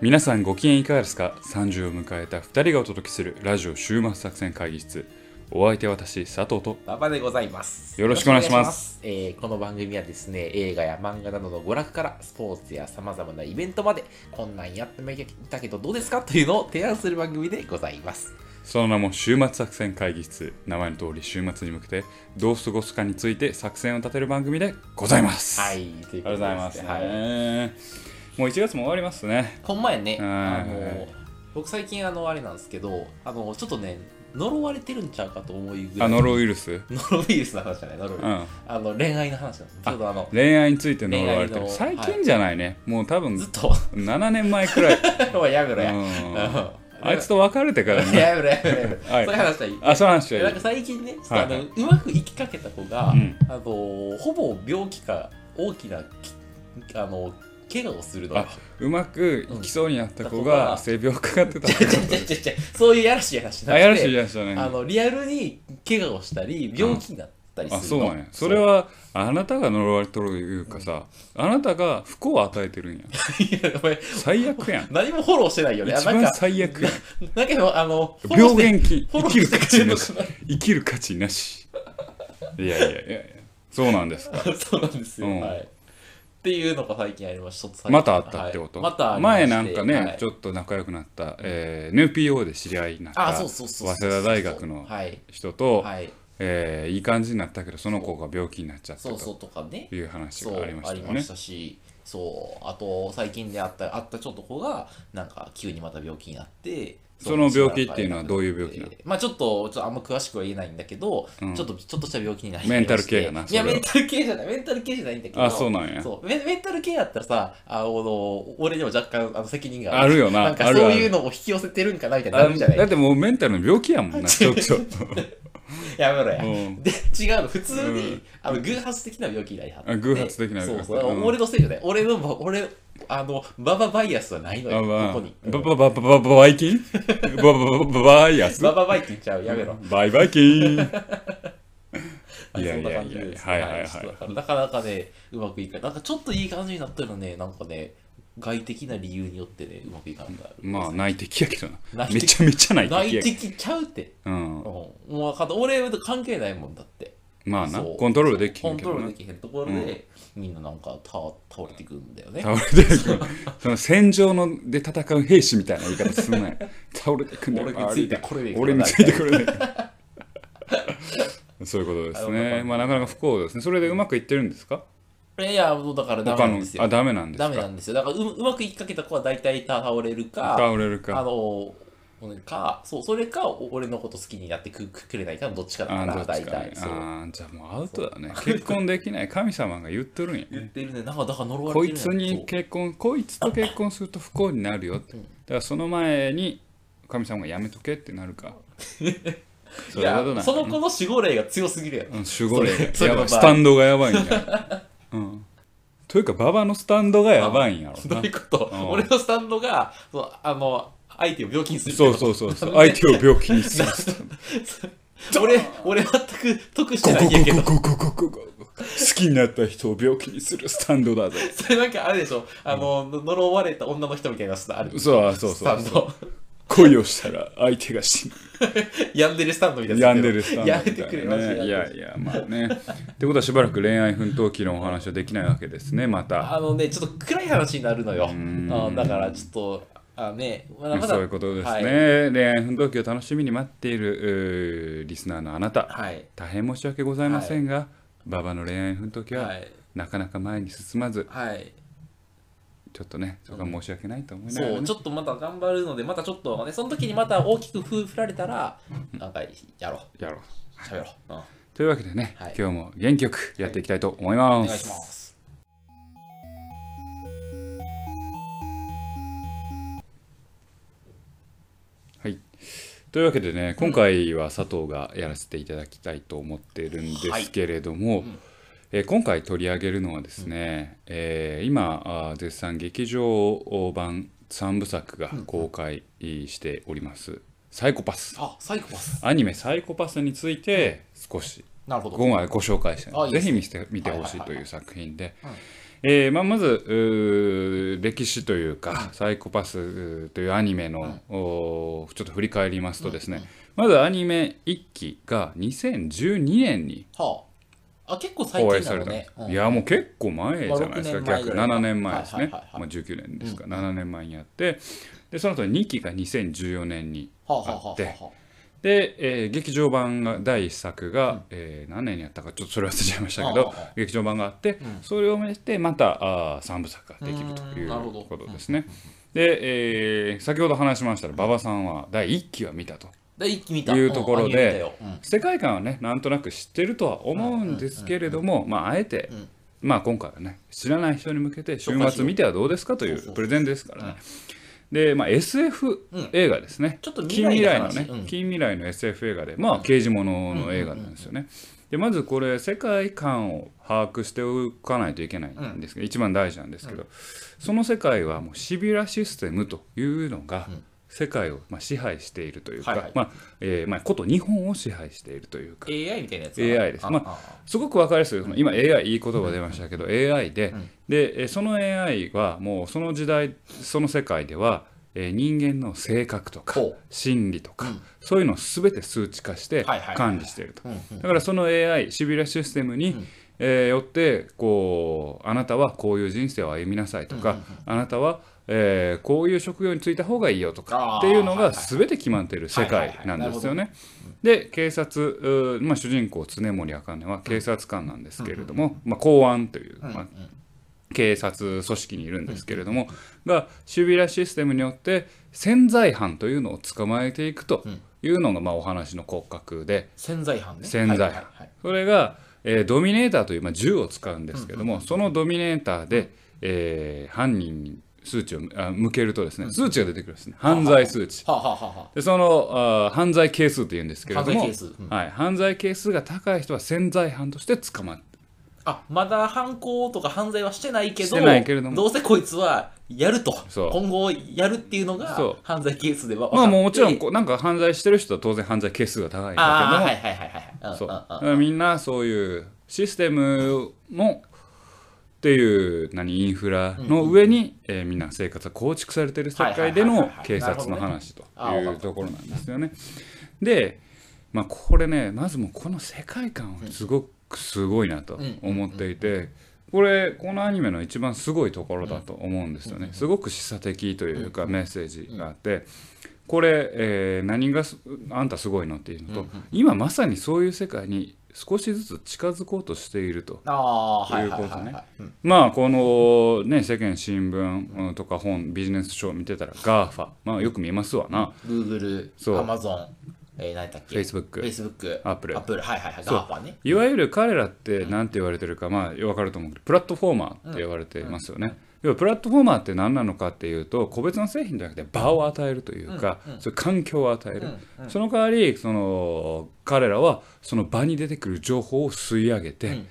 皆さんご機嫌いかがですか ?30 を迎えた2人がお届けするラジオ週末作戦会議室お相手は私佐藤と馬場でございます。よろしくお願いしますよろしくお願いします。えーこの番組はですね、映画や漫画などの娯楽からスポーツや様々なイベントまで、こんなんやってみたけどどうですか？というのを提案する番組でございます。その名も週末作戦会議室名前の通り週末に向けてどう過ごすかについて作戦を立てる番組でございますはい、というありがとうございますね。ね、はい。もう1月も終わりますね。この前ね、はい。あの、僕最近あの、あれなんですけど、あの、ちょっとね、呪われてるんちゃうかと思うぐらい。あノロウイルス？ノロウイルスの話じゃない、ノロウイルス。うん。あの、恋愛の話。ちょうどあの、恋愛について呪われてる。最近じゃないね、もう多分ずっと、7年前くらい、やめろや。ううんん、あいつと別れてからね。やめろやめろやめろ。はい。そういう話はいい？あそうなんですよなんか最近ね、あの、はいうまくいきかけた子が、うん。あのほぼ病気か大きなきあの怪我をするの？よあ。うまくいきそうになった子うん。が性病かかってたって ちゃちゃちゃちゃそういうやらしい話なあやらしいいやつじゃないあのリアルに怪我をしたり病気になったりするの、あそうなんや。それはあなたが呪われとるいうかさあなたが不幸を与えてるんや。いやお前最悪やん。何もフォローしてないよね。あ一番最悪やん。だけどあのフォロー病して原菌生きるフォローして価値なしくれるのかな？生きる価値なし。いやいやいやいや。そうなんですか。そうなんですよ、うん。はいっていうのが最近ありました。またあったってこと、はい。また前なんかね、はい。ちょっと仲良くなった、えー NPO で知り合いになったあそうそうそうそう早稲田大学のはい。人と、はい。えーいい感じになったけどその子が病気になっちゃったそう。そうととかね。いう話がありましたよね。ありましたし。そう。あと最近であったあったちょっと子がなんか急にまた病気になってその病気っていうのはどういう病気なの？まあちょっとちょっとあんま詳しくは言えないんだけど、うん。ちょっとちょっとした病気になりメンタル系やないやそれは。メンタル系じゃない。メンタル系じゃないんだけど。あそうなんや。そう。メンメンタル系やったらさあの俺にも若干あの責任がある。よな。なんかあるある。そういうのを引き寄せてるんかなみたいになあるじゃない？だってもうメンタルの病気やもんなちょっと。やめろや、うん。で違うの普通に、うん。あの偶発的な病気になりはって。あ偶発的なそうそう、うん。俺のせいじゃない俺のば俺あのバババイアスはないのよここに。バババババババイキン？バババババイアス？バババイって言っちゃうやめろ、バイバイキン。いやいやや感じです。はいはいはい。なかなかねうまくいかない。なんかちょっといい感じになったのねなんかね外的な理由によってねうまくいかないまあ内的やけどな。めちゃめちゃ内的内や的ちゃうって、うん。うん、もう俺と関係ないもんだってまあなそう。コントロールできへコンんけどな。トロールできへんところで、みん。ななんか倒倒れてくるんだよね。倒れていく。その戦場ので戦う兵士みたいな言い方すんなよ。倒れていくんだよ。俺についてこれでいいから俺についてこれで。そういうことですあわかねんまあなかなか不幸ですね。それでうまくいってるんですか？いやもうだからダメなんですよ。あダメなんですか？ダメなんですよ。だからううまくいきかけた子は大体倒れるか倒れるあかのかそうそれかお俺のこと好きになってくくれないかのどっちかだかあら大体そう。あーじゃあもうアウトだね。結婚できない。神様が言ってるんや言ってるね。なんかだから呪わこいつれてるんやに結婚こいつと結婚すると不幸になるよって。だからその前に神様がやめとけってなるか。そういやその子の守護霊が強すぎるやろ。うん守護霊。やばスタンドがやばいんや、うん、というか馬場のスタンドがやばいんやろな。どういうこと？うん。俺のスタンドがそうあの相手を病気にするそうそうそうそう。相手を病気にする。俺俺全く得してないんやけど。好きになった人を病気にするスタンドだぜ。それなんかあれでしょ。あの呪われた女の人みたいなスタあるそうそうそうスタンド。恋をしたら相手が死ぬ。病んでるスタンドみたいな。病んでるスタンドやめみたいてくれいやいやまあね。ってことはしばらく恋愛奮闘記のお話はできないわけですねまた。あのね、ちょっと暗い話になるのよ。ん。あだからちょっと、あね、まだまだそういうことですね、はい。恋愛奮闘記を楽しみに待っているリスナーのあなたはい。大変申し訳ございませんが、馬場の恋愛奮闘記ははい。なかなか前に進まず、はい。ちょっとねそこは申し訳ないと思いながら、ねそう、ちょっとまた頑張るので、またちょっとね、その時にまた大きく振振られたら、なんかやろやろうう。喋ろう。うん。おというわけでね、はい今日も元気よくやっていきたいと思います、願いします。というわけでね今回は佐藤がやらせていただきたいと思っているんですけれども、ん。えー今回取り上げるのはですね、えー今絶賛劇場版3部作が公開しております「サイコパス。あ、サイコパス。」アニメ「サイコパス」について少しなるほど。今回ご紹介してぜひ見せて見てほしいという作品で、えーまあ、まず歴史というか、サイコパスというアニメの、おーちょっと振り返りますとですね、まずアニメ1期が2012年に放近映されたね。うん。いやもう結構前じゃないですか、まあ6年前逆ぐらい。か7年前ですね、はいはいはいはい。まあ、19年ですか、7年前にやってでその後2期が2014年にはあはあはあってあはあ。で、えー劇場版が第1作が、えー何年にやったかちょっとそれ忘れちゃいましたけど劇場版があって、それをめしてまたあ3部作ができるということですね。で、えー先ほど話しましたら馬場さんは第1期は見たと。いうところでよ。うん。世界観はねなんとなく知ってるとは思うんですけれども、まあ、あえて、まあ、今回はね知らない人に向けて週末見てはどうですかというプレゼンですからね。で、まあ、SF 映画ですね、ちょっと近未未来のね、うん。近未来の SF 映画で、まあ、刑事ものの映画なんですよね。でまずこれ世界観を把握しておかないといけないんですけど、一番大事なんですけど、その世界はもうシビラシステムというのが世界をまあ支配しているというか、はいはい。まあえーまあ、こと日本を支配しているというか。AI みたいなやつ AI です。ますごく分かりやすい。今 AI いい言葉出ましたけど、AI で,、でえーその AI はもうその時代その世界では、えー人間の性格とか心理とか、そういうのを全て数値化して管理していると、うんうんだからその AI シビラシステムに、えーよってこうあなたはこういう人生を歩みなさいとか、あなたは、えーこういう職業に就いた方がいいよとかっていうのが全て決まっている世界なんですよね。で警察、まあ、主人公常森茜は警察官なんですけれども、まあ、公安という、まあ、警察組織にいるんですけれども、がシュビラシステムによって潜在犯というのを捕まえていくというのが、まあ、お話の骨格で。潜在犯ね。潜在犯。それが、えードミネーターという、まあ、銃を使うんですけども、そのドミネーターで、えー犯人に数値をあ向けるとですね数値が出てくるんですね。犯罪数値。はあ、はあはあはでそのあー犯罪係数というんですけれども犯罪係数。うん。はい、犯罪係数が高い人は潜在犯として捕まってあ、あまだ犯行とか犯罪はしてないけどしてないけれども。どうせこいつはやると。今後やるっていうのが犯罪ケースではまあもちろんこうなんか犯罪してる人は当然犯罪係数が高いんだけどはいはいはいはいうみんなそういうシステムのっていう何インフラの上に、えーみんな生活が構築されてる世界での警察の話というところなんですよね。で、まあ、これねまずもうこの世界観はすごくすごいなと思っていて。これこのアニメの一番すごいところだと思うんですよね。すごく示唆的というかメッセージがあって、これ、えー何がすあんたすごいのっていうのと、今まさにそういう世界に少しずつ近づこうとしていると。いうことね。まあこのね世間新聞うんとか本ビジネス書を見てたら GAFA まあよく見ますわな。Google Amazon えー何だっけ？Facebook Facebook Apple Apple はいはいはい GAFA ね。いわゆる彼らって何て言われてるかまあ分かると思うけどプラットフォーマーって言われてますよね。要はプラットフォーマーって何なのかっていうと個別の製品じゃなくて場を与えるというか、そういう環境を与える、その代わりその彼らはその場に出てくる情報を吸い上げて、うんうん。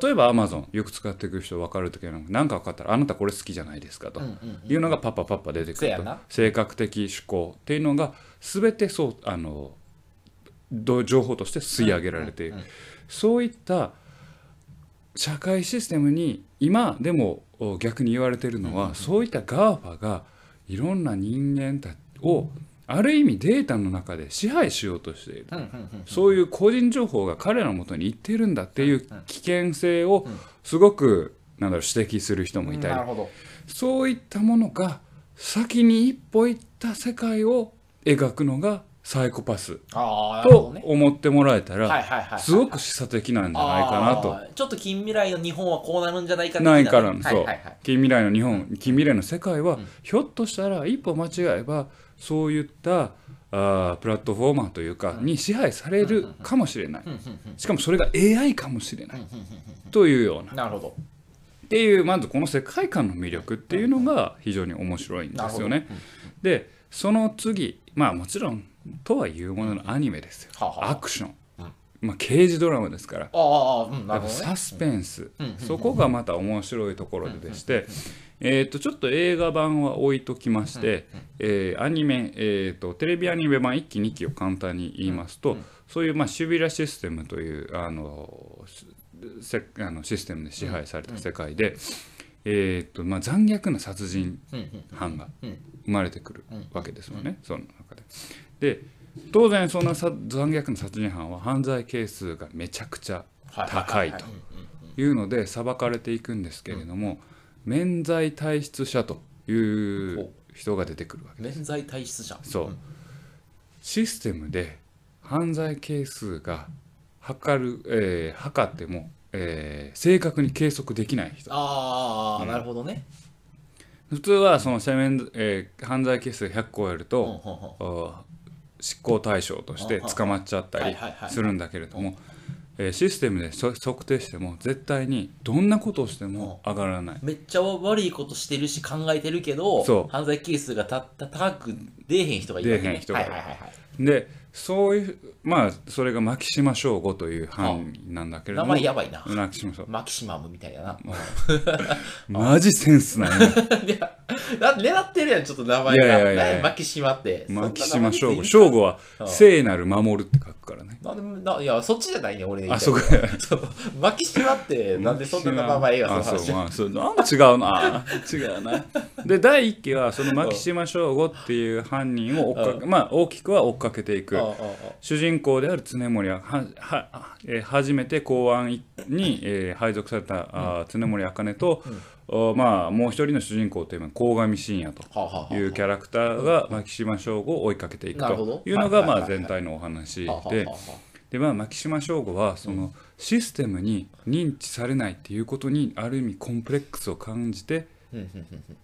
例えば Amazon よく使っていく人分かる時は何か分かったらあなたこれ好きじゃないですかというのがパッパパッパ出てくると。そうやな。性格的思考っていうのが全てそうあのど情報として吸い上げられている、そういった社会システムに今でもお逆に言われているのは、そういった GAFA がいろんな人間たをある意味データの中で支配しようとしている、そういう個人情報が彼らのもとに行っているんだっていう危険性をすごくなんだろう指摘する人もいたり、そういったものが先に一歩行った世界を描くのがサイコパスと思ってもらえたはいらすごく示唆的なんじゃないかなと。ちょっと近未来の日本はこうなるんじゃないか的ないからねそう、近未来の日本近未来の世界は、ひょっとしたら一歩間違えばそういったあープラットフォーマーというか、に支配されるかもしれない、しかもそれが AI かもしれない、というような。なるほど。っていうまずこの世界観の魅力っていうのが非常に面白いんですよね。でその次まあもちろんとはいうもののアニメですよ、はあはあ。アクション、まあ、刑事ドラマですから。ああうんなやっぱるほどね。サスペンス、そこがまた面白いところででして、えー、とちょっと映画版は置いときまして、えーアニメ、えー、とテレビアニメ版1期2期を簡単に言いますと、そういう、まあ、シュビラシステムというあのせあのシステムで支配された世界で、えーっとまあ、残虐な殺人うんうん。犯がうん。生まれてくるわけですよね、その中で。で当然そのさ残虐な殺人犯は犯罪係数がめちゃくちゃ高いというので裁かれていくんですけれども、免罪体質者という人が出てくるわけ免罪体質者。そう。システムで犯罪係数が測る、えー測っても、えー正確に計測できない人。ああなるほどね。普通はその赦免、えー犯罪係数100超えると、執行対象として捕まっちゃったりするんだけれども、えーシステムでそ測定しても絶対にどんなことをしても上がらない。めっちゃ悪いことしてるし考えてるけど犯罪係数がたった高く出えへん人がいるわけね。出えへん人が。はいはいはいでそういうまあそれが牧島省吾という犯人なんだけれど名も前やばいな。牧島省。マキシマムみたいだな。マジセンスないね いや、だ狙ってるやん、ちょっと名前が。いやいやいや何マキシマって。牧島省吾。吾。省吾は聖なる守るって書くからね。なんでな、いや、そっちじゃないね、俺であそこ そう。マキシマって、なんでそんな名前があそうまあそう。なんか違うな違うな。で第一期はその牧島省吾っていう犯人を追っかけまあ大きくは追っかけていく。主人公である常森ははは、えー初めて公安に、えー配属された、あー常森茜と、おまあ、もう一人の主人公というのは鴻上信也というキャラクターが牧島省吾を追いかけていくというのが、まあ、全体のお話ではあで、まあ、牧島省吾はそのシステムに認知されないっていうことにある意味コンプレックスを感じてうんうんうんうん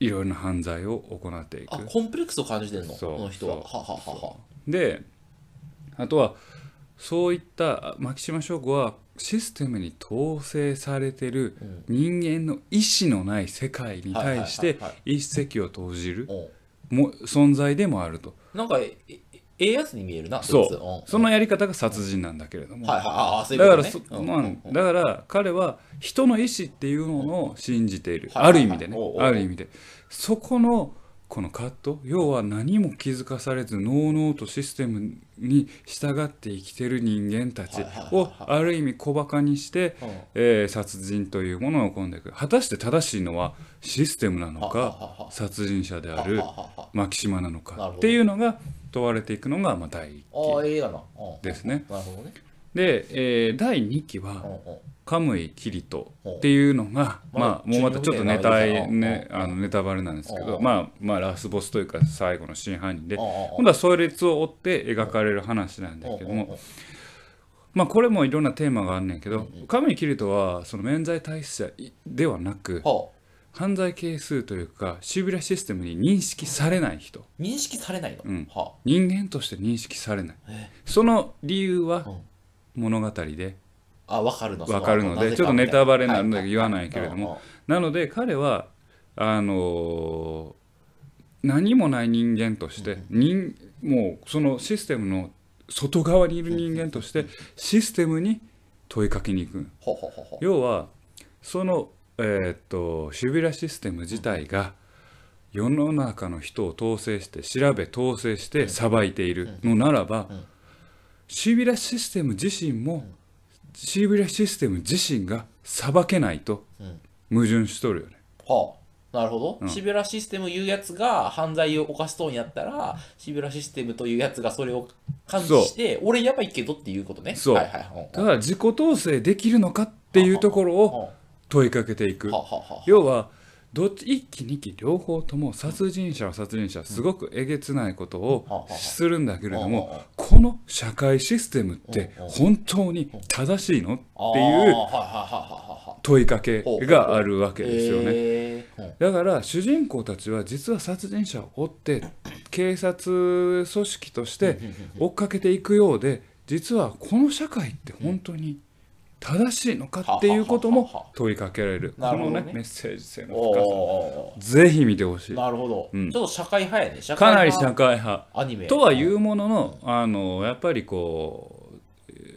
いろいろな犯罪を行っていく。あ、。コンプレックスを感じてんの？そう。この人は。はははは。であとはそういった牧島省吾はシステムに統制されてる人間の意思のない世界に対して一石を投じるおも存在でもあると。なんか、ええええやつに見えるな。そう。そのやり方が殺人なんだけれども。だからそ。うん。だから彼は人の意思っていうのを信じている、ある意味でね。ある意味で。そこのこの葛藤要は何も気づかされずのうのうとシステムに従って生きてる人間たちをある意味小バカにして、うん。えー殺人というものを起こんでいく。果たして正しいのはシステムなのか殺人者である牧島なのかっていうのが問われていくのがまあ第1ああ、期ですね。で、えー第2期は、カムイキリトっていうのが、うんまあ、もうまたちょっとネタね、うんあのネタバレなんですけど、うんまあ、まあラスボスというか最後の真犯人で今度はそれを追って描かれる話なんだけども、まあ、これもいろんなテーマがあんねんけど、カムイキリトはその免罪体質者ではなくはあ。犯罪係数というかシビラシステムに認識されない人。認識されないの、うん。は人間として認識されない。え。その理由はうん。物語であ、あ分かるの分かるのでちょっとネタバレになるので言わないけれども、なので彼はあのー何もない人間として、人もうそのシステムの外側にいる人間としてシステムに問いかけに行く。要はその、えーっとシュビラシステム自体が世の中の人を統制して調べ統制して裁いているのならば、シビラシステム自身も、シビラシステム自身が裁けないとうん。矛盾しとるよね。はあ、なるほど、シビラシステムいうやつが犯罪を犯しそうにやったらシビラシステムというやつがそれを感知して俺やばいけどっていうことね。そう。はいはいうんだから自己統制できるのかっていうところをは問いかけていく。あ。はあはあはあ。要はどっち1期2期両方とも殺人者は殺人者すごくえげつないことをするんだけれどうんもこの社会システムって本当に正しいのっていう問いかけがあるわけですよね。だから主人公たちは実は殺人者を追って警察組織として追っかけていくようで実はこの社会って本当に正しいのかっていうことも問いかけられる。このねメッセージ性の深さ。ぜひ見てほしい。なるほど、うん。ちょっと社会派やね。社会かなり派。社会派アニメ。とはいうもののあのやっぱりこ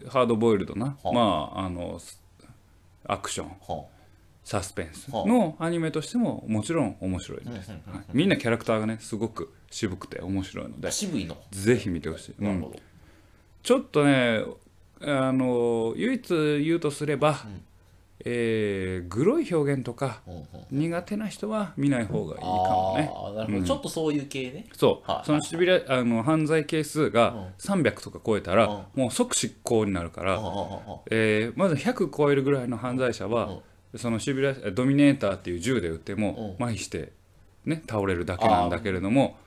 うハードボイルドなはまああのアクションはサスペンスのアニメとしてももちろん面白いです、はい。みんなキャラクターがねすごく渋くて面白いのであ渋いの、ぜひ見てほしい、うん。なるほど。ちょっとねあの唯一言うとすれば、えーグロい表現とかうんうん苦手な人は見ない方がいいかもね。ああなるほど、ちょっとそういう系ね。そう、はいそのシビラあの犯罪係数がうん。300とか超えたら、うん。もう即執行になるから、うんうんうんうん。えーまず100超えるぐらいの犯罪者は、そのシビラドミネーターっていう銃で撃っても、麻痺して、ね、倒れるだけなんだけれども、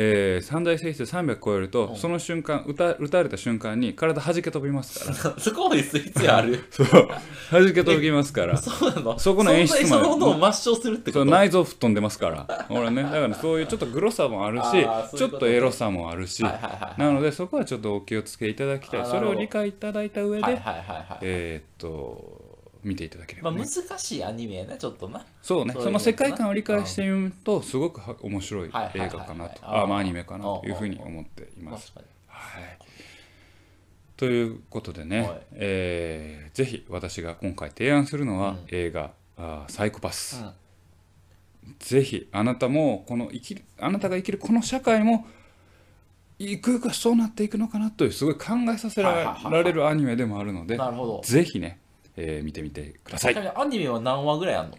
えー犯罪性質300超えると、その瞬間撃た撃たれた瞬間に体弾け飛びますから。そこまでする必要ある？そう。弾け飛びますから。そうなの？そこの演出まで。そんなにそ抹消するってこと？そう内臓吹っ飛んでますから。俺ねだからそういうちょっとグロさもあるしあーそういうことね。ちょっとエロさもあるし、はいはいはいなのでそこはちょっとお気をつけいただきたい。それを理解いただいた上で、はいはいはいはい、えーっと見ていただけれまあ、ばね、難しいアニメやなちょっとな。そうね。その世界観を理解してみるとすごくは面白い映画かなと。あまあアニメかなというふうに思っています。ということでね、はい。えーぜひ私が今回提案するのは、うん。映画あー「サイコパス」うん。ぜひあなたもこの生きるあなたが生きるこの社会もゆくゆくはそうなっていくのかなというすごい考えさせられるアニメでもあるのでぜひね、えー見てみてください。アニメは何話ぐらいあんの？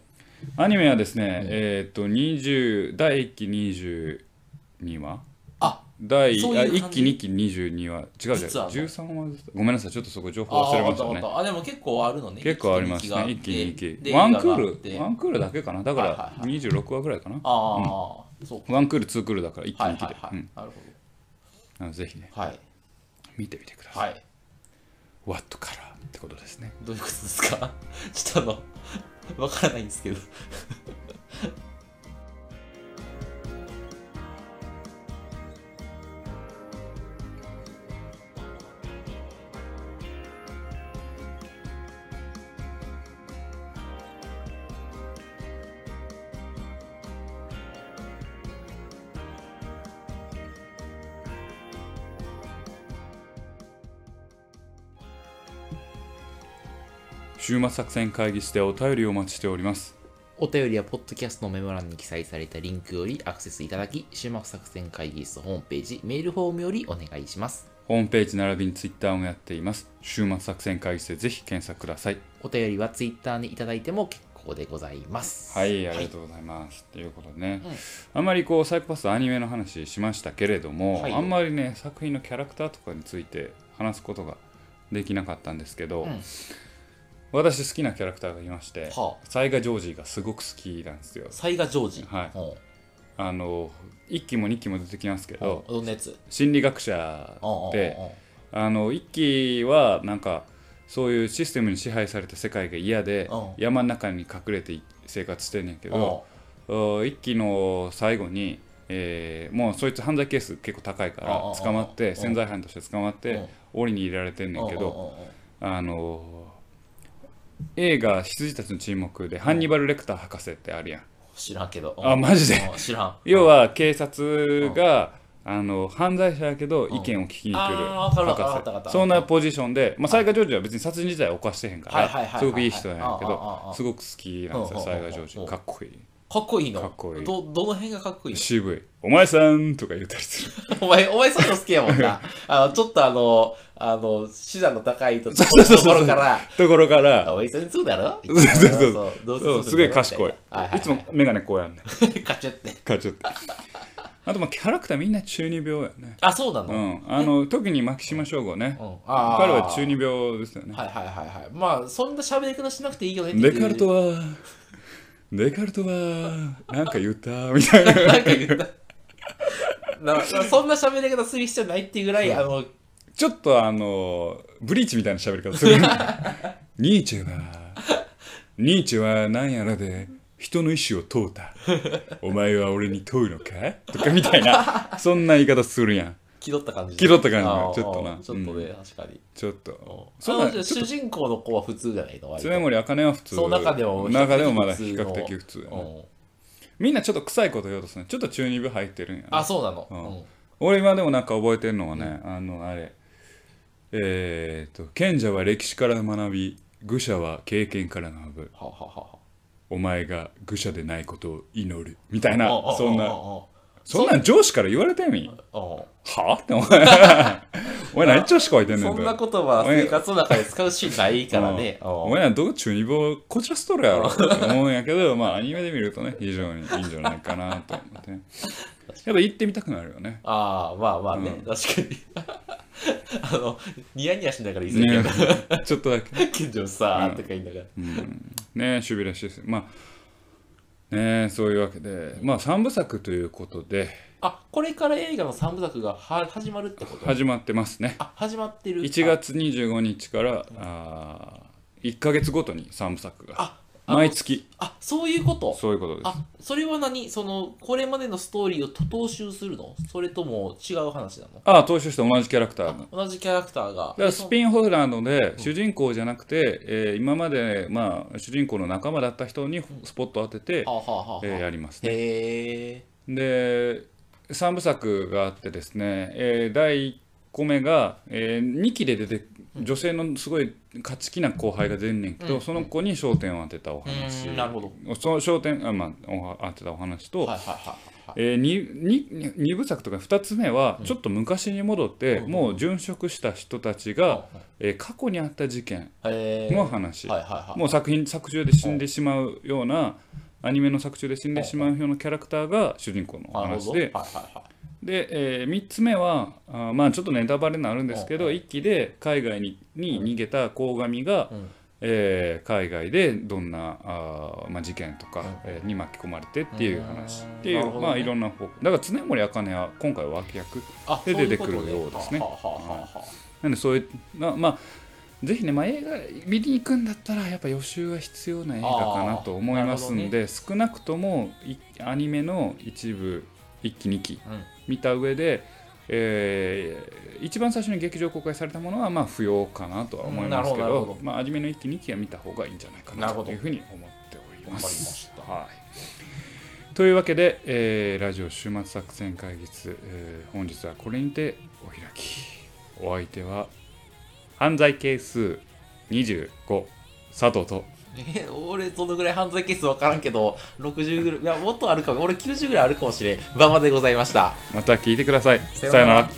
アニメはですね、えっ、と20第1期22話。あ第ういう感じ。1期2期22話。違う違う。実はあんの？13話ですごめんなさいちょっとそこ情報あ忘れましたね。あでも結構あるのね。結構ありますね。1一期。2期でワンクールワンクールだけかな。だかはいらはいはい。26話ぐらいかな。ああ、そうか。ワンクールツークールだから1期2期ではいはい。はい、うん。なるほなのでぜひねどはい。見てみてください。はい。What からってことですね。どういうことですか？ちょっとあのわからないんですけど。週末作戦会議室でお便りをお待ちしております。お便りはポッドキャストのメモ欄に記載されたリンクよりアクセスいただき週末作戦会議室ホームページメールフォームよりお願いします。ホームページ並びにツイッターもやっています。週末作戦会議室でぜひ検索ください。お便りはツイッターにいただいても結構でございます。はい、ありがとうございます。ということでね、うんあんまりこうサイコパスアニメの話しましたけれども、はい。あんまりね作品のキャラクターとかについて話すことができなかったんですけど、うん私好きなキャラクターがいまして、はあ。サイガ・ジョージがすごく好きなんですよ。サイガジョージはい。ほあの1期も2期も出てきますけうど、心理学者うんで、あの1期はなんかそういうシステムに支配された世界が嫌で、うん。山の中に隠れて生活してんねんけど、お一期の最後に、えーもうそいつ犯罪係数結構高いから捕まって潜在犯として捕まっうん。て檻に入れられてんねんけどあの映画「羊たちの沈黙」でハンニバル・レクター博士ってあるやん。知らんけど。あマジで？うん知らん。要は警察があの犯罪者やけど意見を聞きに来るあーわかるわかるわかったわかった。博士そんなポジションでまあサイガ・ジョージは別に殺人自体は犯してへんかはいはいはいはいはい。らすごくいい人なんやけああああどすごく好きなんですようんサイガ・ジョージうんかっこいいかっこいいの？かっこいい。どどの辺がかっこいいの？渋い「お前さん」とか言ったりする。お前、お前そういうの好きやもんな。あの、ちょっとあの、あの、手段の高いとところから、ところから。あおい、それそうだろ？そうそうそう。そうどうそうすごい賢いはいはいはいいつも眼鏡こうやんね カチュって。かちょっとあとまあキャラクターみんな中二病やね。あ、そうなの、ううん。んあの特に牧島省吾ね。あー。彼は中二病ですよね。はいはいはいはい。まあ、そんな喋り方しなくていいよねデカルトはデカルトはなんか言ったみたいな。なんか言った。そんな喋り方する必要ないっていうぐらい、あの、ちょっとあのブリーチみたいな喋り方するニーチェはニーチェは何やらで人の意志を問うた。お前は俺に問うのか？とかみたいなそんな言い方するやん気取った感じ。気取った感じちょっとな。ちょっとね、う確かに。ちょっと。うんそう主人公の子は普通じゃないの？常森茜は普通。その中でも中でもまだ比較的的普通みんなちょっと臭いこと言おうとするね。ちょっと中二病入ってるんやなあ、そうなの？俺今でもなんか覚えてるのはね、あのあれ。えー、と賢者は歴史から学び愚者は経験から学ぶ。ははははお前が愚者でないことを祈る。みたいなそんなそんなん上司から言われてみうん。は？ってお前。お前何調子こいてんねんそんな言葉は生活の中で使うシーンないからね。お前らどこ中二病こちらしとるやろって思うんやけどまあアニメで見るとね非常にいいんじゃないかなと思って。ねやっぱ行ってみたくなるよね。ああ、まあまあね、うん。確かに。あの、ニヤニヤしながら言いそうやねけど、ちょっとだけ。近所さーとか言いながら。うん。ね守備らしいです。まあねそういうわけで。まあ3部作ということで。あ、これから映画の3部作がは始まるってこと？始まってますね。あ、始まってる。1月25日からあ1か月ごとに3部作が。あ、毎月。あ、そういうこと？そういうことです。あ、それは何？その、これまでのストーリーを踏襲するの？それとも違う話なの？ああ踏襲して同じキャラクターが同じキャラクターが。だからスピンオフなので主人公じゃなくて、えー今まで、まあ、主人公の仲間だった人にスポットを当てて、えーやりますね。へえ。で3部作があってですね、えー第1個目が、え2期で出て女性のすごい勝ち気な後輩が出んねんけど、うんその子に焦点を当てたおう話ーんなるほど。その焦点あ、まあ、お当てたお話と、はいはい。えー、2, 2部作とか2つ目はちょっと昔に戻って、うんもう殉職した人たちが、えー過去にあった事件。の話、はいはいはい。もう作品作中で死んでしまうようなアニメの作中で死んでしまうようなキャラクターが主人公の話ではいはいはい。で、え3つ目はあーまあちょっとネタバレになるんですけど一期で海外にに逃げた鴻上が、うん。えー海外でどんなあー、まあ、事件とか、うん。えーに巻き込まれてっていう話。うん。っていうね。まあいろんな方だから常森茜は今回は脇役あで出てくるようですね。なんでそういうなまあぜひね、まあ、映画見に行くんだったらやっぱ予習が必要な映画かなと思いますんで、少なくともいアニメの一部1期2期。うん。見た上で、えー一番最初に劇場公開されたものはまあ不要かなとは思いますけどまあ、アニメの1期2期は見た方がいいんじゃないかなというふうに思っております。はい、というわけで、えーラジオ週末作戦会議室、えー本日はこれにてお開き。お相手は犯罪係数25佐藤とえ俺どのぐらい犯罪係数分からんけど60ぐらいいやもっとあるかも。俺90ぐらいあるかもしれん。馬場でございました。また聞いてください。さよなら